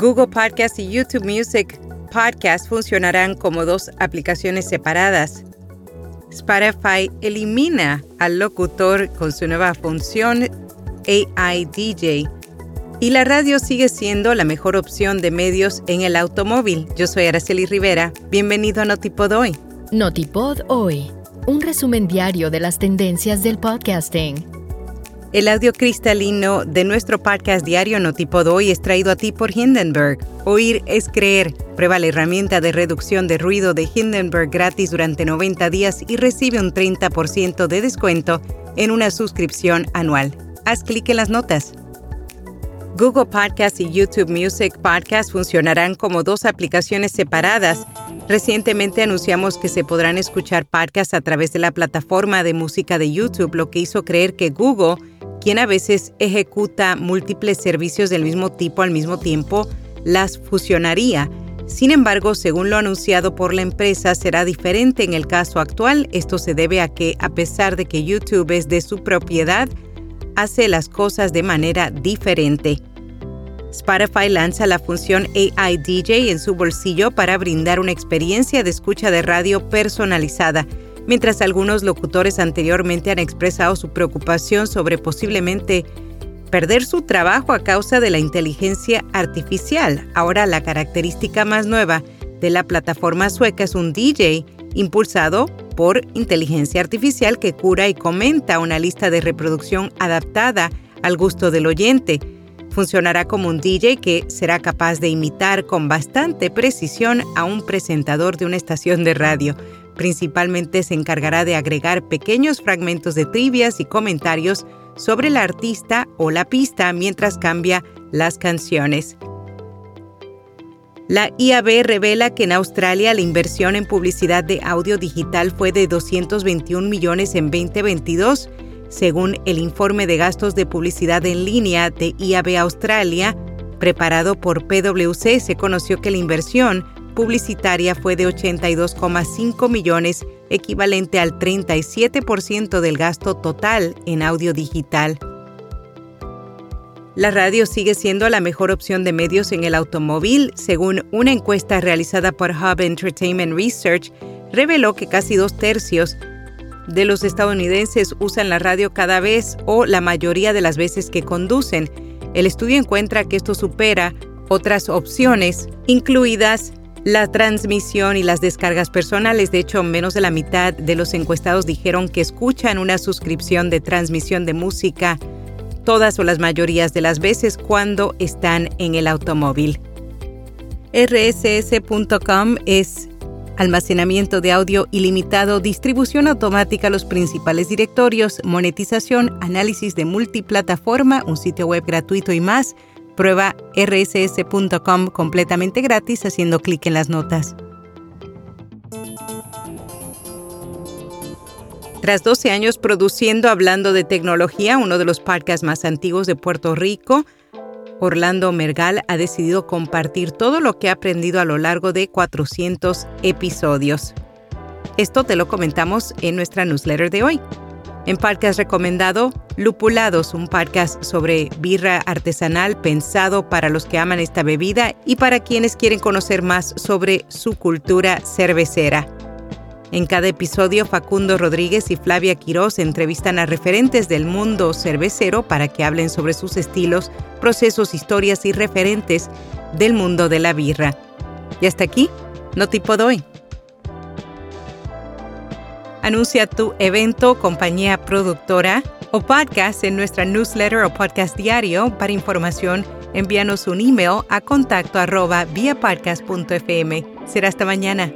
Google Podcast y YouTube Music Podcast funcionarán como dos aplicaciones separadas. Spotify elimina al locutor con su nueva función AI DJ y la radio sigue siendo la mejor opción de medios en el automóvil. Yo soy Araceli Rivera. Bienvenido a Notipod Hoy. Notipod Hoy, un resumen diario de las tendencias del podcasting. El audio cristalino de nuestro podcast diario Notipod Hoy es traído a ti por Hindenburg. Oír es creer. Prueba la herramienta de reducción de ruido de Hindenburg gratis durante 90 días y recibe un 30% de descuento en una suscripción anual. Haz clic en las notas. Google Podcast y YouTube Music Podcast funcionarán como dos aplicaciones separadas. Recientemente anunciamos que se podrán escuchar podcasts a través de la plataforma de música de YouTube, lo que hizo creer que Google, quien a veces ejecuta múltiples servicios del mismo tipo al mismo tiempo, las fusionaría. Sin embargo, según lo anunciado por la empresa, será diferente en el caso actual. Esto se debe a que, a pesar de que YouTube es de su propiedad, hace las cosas de manera diferente. Spotify lanza la función AI DJ en su bolsillo para brindar una experiencia de escucha de radio personalizada, mientras algunos locutores anteriormente han expresado su preocupación sobre posiblemente perder su trabajo a causa de la inteligencia artificial. Ahora la característica más nueva de la plataforma sueca es un DJ impulsado por inteligencia artificial que cura y comenta una lista de reproducción adaptada al gusto del oyente Funcionará como un DJ que será capaz de imitar con bastante precisión a un presentador de una estación de radio. Principalmente se encargará de agregar pequeños fragmentos de trivias y comentarios sobre el artista o la pista mientras cambia las canciones. La IAB revela que en Australia la inversión en publicidad de audio digital fue de 221 millones en 2022 según el informe de gastos de publicidad en línea de IAB Australia, preparado por PwC, se conoció que la inversión publicitaria fue de 82,5 millones, equivalente al 37% del gasto total en audio digital. La radio sigue siendo la mejor opción de medios en el automóvil, según una encuesta realizada por Hub Entertainment Research, reveló que casi dos tercios de los estadounidenses usan la radio cada vez o la mayoría de las veces que conducen. El estudio encuentra que esto supera otras opciones, incluidas la transmisión y las descargas personales. De hecho, menos de la mitad de los encuestados dijeron que escuchan una suscripción de transmisión de música todas o las mayorías de las veces cuando están en el automóvil. rss.com es almacenamiento de audio ilimitado, distribución automática a los principales directorios, monetización, análisis de multiplataforma, un sitio web gratuito y más. Prueba rss.com completamente gratis haciendo clic en las notas. Tras 12 años produciendo Hablando de Tecnología, uno de los podcasts más antiguos de Puerto Rico, Orlando Mergal ha decidido compartir todo lo que ha aprendido a lo largo de 400 episodios. Esto te lo comentamos en nuestra newsletter de hoy. En podcast recomendado, Lupulados, un podcast sobre birra artesanal pensado para los que aman esta bebida y para quienes quieren conocer más sobre su cultura cervecera. En cada episodio, Facundo Rodríguez y Flavia Quirós entrevistan a referentes del mundo cervecero para que hablen sobre sus estilos, procesos, historias y referentes del mundo de la birra. Y hasta aquí, no tipo doy. Anuncia tu evento, compañía productora o podcast en nuestra newsletter o podcast diario. Para información, envíanos un email a contacto arroba Será hasta mañana.